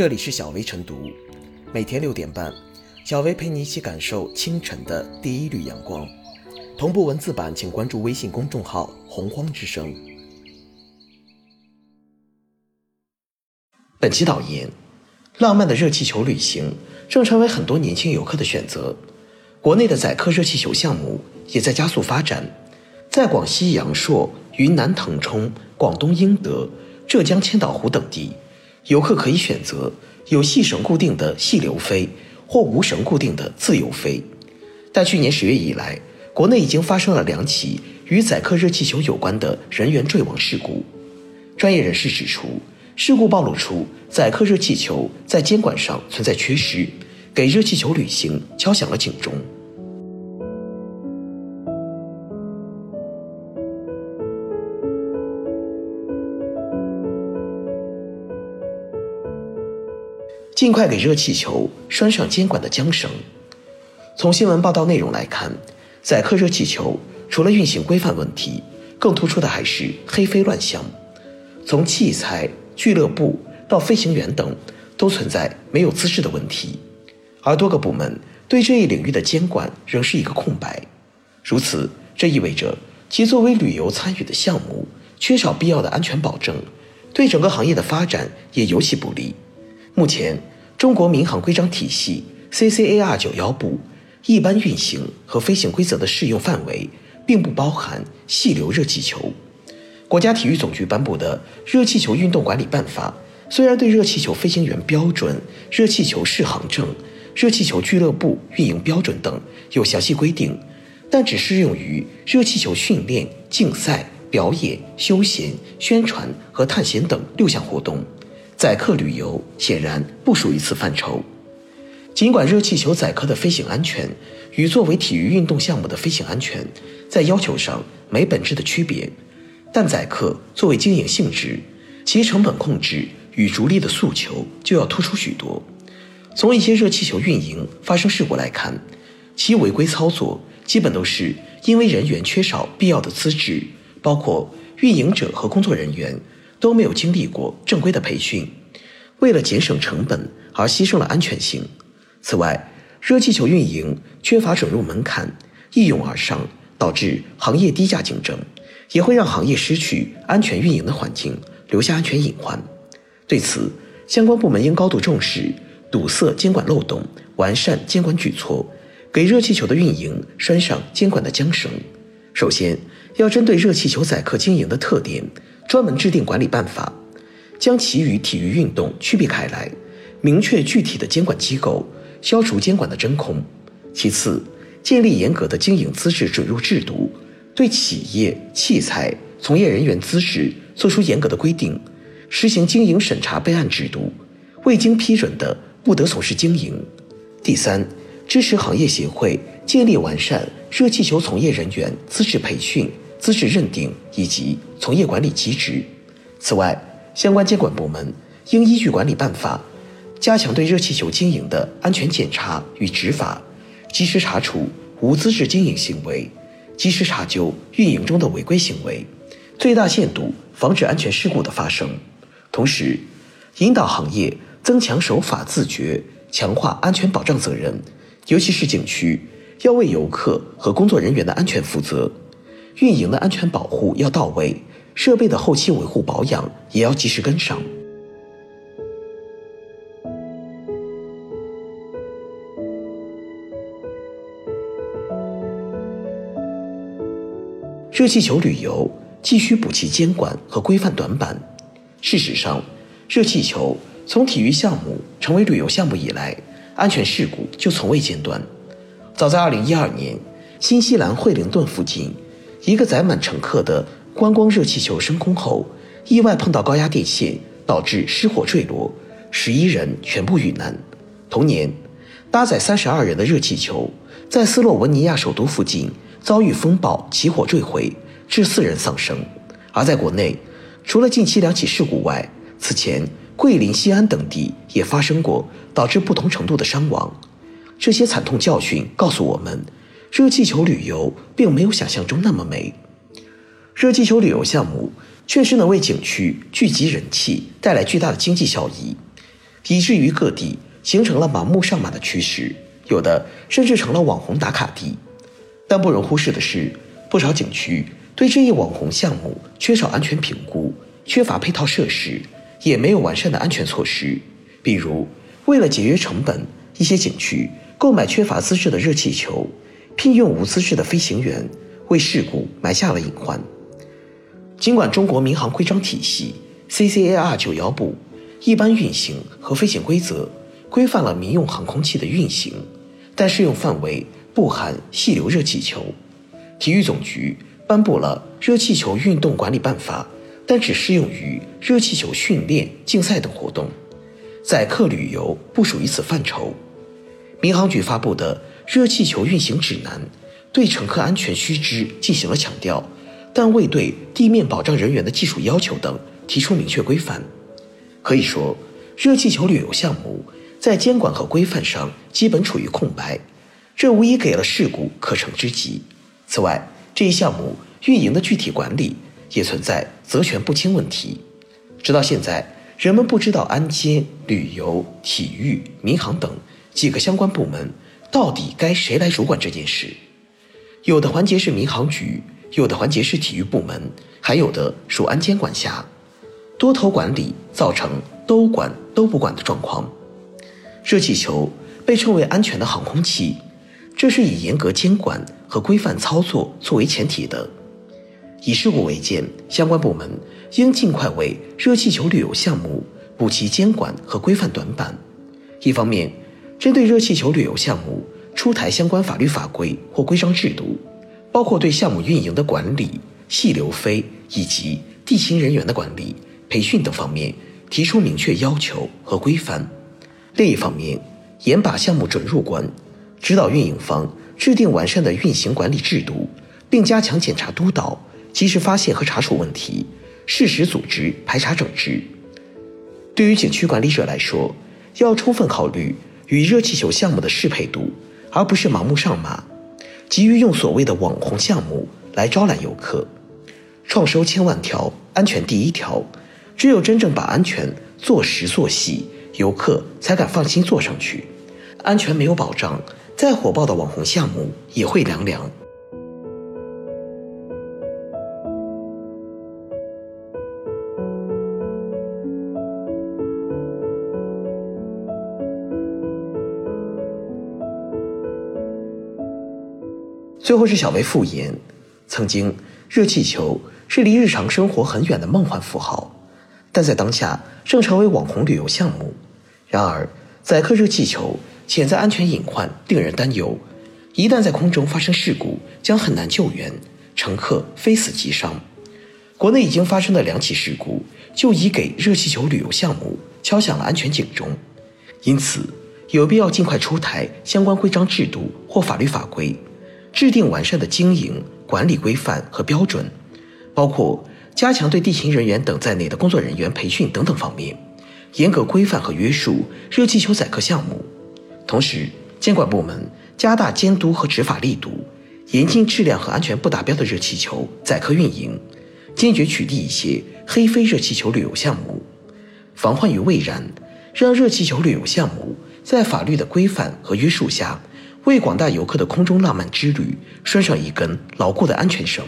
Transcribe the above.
这里是小薇晨读，每天六点半，小薇陪你一起感受清晨的第一缕阳光。同步文字版，请关注微信公众号“洪荒之声”。本期导言：浪漫的热气球旅行正成为很多年轻游客的选择。国内的载客热气球项目也在加速发展，在广西阳朔、云南腾冲、广东英德、浙江千岛湖等地，游客可以选择有细绳固定的细流飞或无绳固定的自由飞。但去年十月以来，国内已经发生了两起与载客热气球有关的人员坠亡事故。专业人士指出，事故暴露出载客热气球在监管上存在缺失。给热气球旅行敲响了警钟。尽快给热气球拴上监管的缰绳。从新闻报道内容来看，载客热气球除了运行规范问题，更突出的还是黑飞乱象。从器材、俱乐部到飞行员等，都存在没有资质的问题。而多个部门对这一领域的监管仍是一个空白，如此，这意味着其作为旅游参与的项目缺少必要的安全保证，对整个行业的发展也尤其不利。目前，中国民航规章体系 CCAR 九幺部一般运行和飞行规则的适用范围，并不包含细流热气球。国家体育总局颁布的《热气球运动管理办法》虽然对热气球飞行员标准、热气球适航证。热气球俱乐部运营标准等有详细规定，但只适用于热气球训练、竞赛、表演、休闲、宣传和探险等六项活动。载客旅游显然不属于此范畴。尽管热气球载客的飞行安全与作为体育运动项目的飞行安全在要求上没本质的区别，但载客作为经营性质，其成本控制与逐利的诉求就要突出许多。从一些热气球运营发生事故来看，其违规操作基本都是因为人员缺少必要的资质，包括运营者和工作人员都没有经历过正规的培训，为了节省成本而牺牲了安全性。此外，热气球运营缺乏准入门槛，一拥而上，导致行业低价竞争，也会让行业失去安全运营的环境，留下安全隐患。对此，相关部门应高度重视。堵塞监管漏洞，完善监管举措，给热气球的运营拴上监管的缰绳。首先，要针对热气球载客经营的特点，专门制定管理办法，将其与体育运动区别开来，明确具体的监管机构，消除监管的真空。其次，建立严格的经营资质准入制度，对企业、器材、从业人员资质作出严格的规定，实行经营审查备案制度，未经批准的。不得从事经营。第三，支持行业协会建立完善热气球从业人员资质培训、资质认定以及从业管理机制。此外，相关监管部门应依据管理办法，加强对热气球经营的安全检查与执法，及时查处无资质经营行为，及时查究运营中的违规行为，最大限度防止安全事故的发生。同时，引导行业。增强守法自觉，强化安全保障责任，尤其是景区要为游客和工作人员的安全负责，运营的安全保护要到位，设备的后期维护保养也要及时跟上。热气球旅游继续补齐监管和规范短板。事实上，热气球。从体育项目成为旅游项目以来，安全事故就从未间断。早在2012年，新西兰惠灵顿附近，一个载满乘客的观光热气球升空后，意外碰到高压电线，导致失火坠落，十一人全部遇难。同年，搭载三十二人的热气球在斯洛文尼亚首都附近遭遇风暴起火坠毁，致四人丧生。而在国内，除了近期两起事故外，此前。桂林、西安等地也发生过导致不同程度的伤亡，这些惨痛教训告诉我们，热气球旅游并没有想象中那么美。热气球旅游项目确实能为景区聚集人气，带来巨大的经济效益，以至于各地形成了盲目上马的趋势，有的甚至成了网红打卡地。但不容忽视的是，不少景区对这一网红项目缺少安全评估，缺乏配套设施，也没有完善的安全措施。比如，为了节约成本，一些景区购买缺乏资质的热气球，聘用无资质的飞行员，为事故埋下了隐患。尽管中国民航规章体系 CCAR 九幺部一般运行和飞行规则规范了民用航空器的运行，但适用范围不含气流热气球。体育总局颁布了《热气球运动管理办法》，但只适用于热气球训练、竞赛等活动。载客旅游不属于此范畴。民航局发布的《热气球运行指南》对乘客安全须知进行了强调。但未对地面保障人员的技术要求等提出明确规范，可以说，热气球旅游项目在监管和规范上基本处于空白，这无疑给了事故可乘之机。此外，这一项目运营的具体管理也存在责权不清问题。直到现在，人们不知道安监、旅游、体育、民航等几个相关部门到底该谁来主管这件事。有的环节是民航局。有的环节是体育部门，还有的属安监管辖，多头管理造成都管都不管的状况。热气球被称为安全的航空器，这是以严格监管和规范操作作为前提的。以事故为鉴，相关部门应尽快为热气球旅游项目补齐监管和规范短板。一方面，针对热气球旅游项目出台相关法律法规或规章制度。包括对项目运营的管理、细流飞以及地勤人员的管理、培训等方面提出明确要求和规范；另一方面，严把项目准入关，指导运营方制定完善的运行管理制度，并加强检查督导，及时发现和查处问题，适时组织排查整治。对于景区管理者来说，要充分考虑与热气球项目的适配度，而不是盲目上马。急于用所谓的网红项目来招揽游客，创收千万条，安全第一条。只有真正把安全做实做细，游客才敢放心坐上去。安全没有保障，再火爆的网红项目也会凉凉。最后是小薇复言，曾经热气球是离日常生活很远的梦幻符号，但在当下正成为网红旅游项目。然而，载客热气球潜在安全隐患令人担忧，一旦在空中发生事故，将很难救援，乘客非死即伤。国内已经发生的两起事故，就已给热气球旅游项目敲响了安全警钟。因此，有必要尽快出台相关规章制度或法律法规。制定完善的经营管理规范和标准，包括加强对地勤人员等在内的工作人员培训等等方面，严格规范和约束热气球载客项目。同时，监管部门加大监督和执法力度，严禁质量和安全不达标的热气球载客运营，坚决取缔一些黑飞热气球旅游项目，防患于未然，让热气球旅游项目在法律的规范和约束下。为广大游客的空中浪漫之旅拴上一根牢固的安全绳。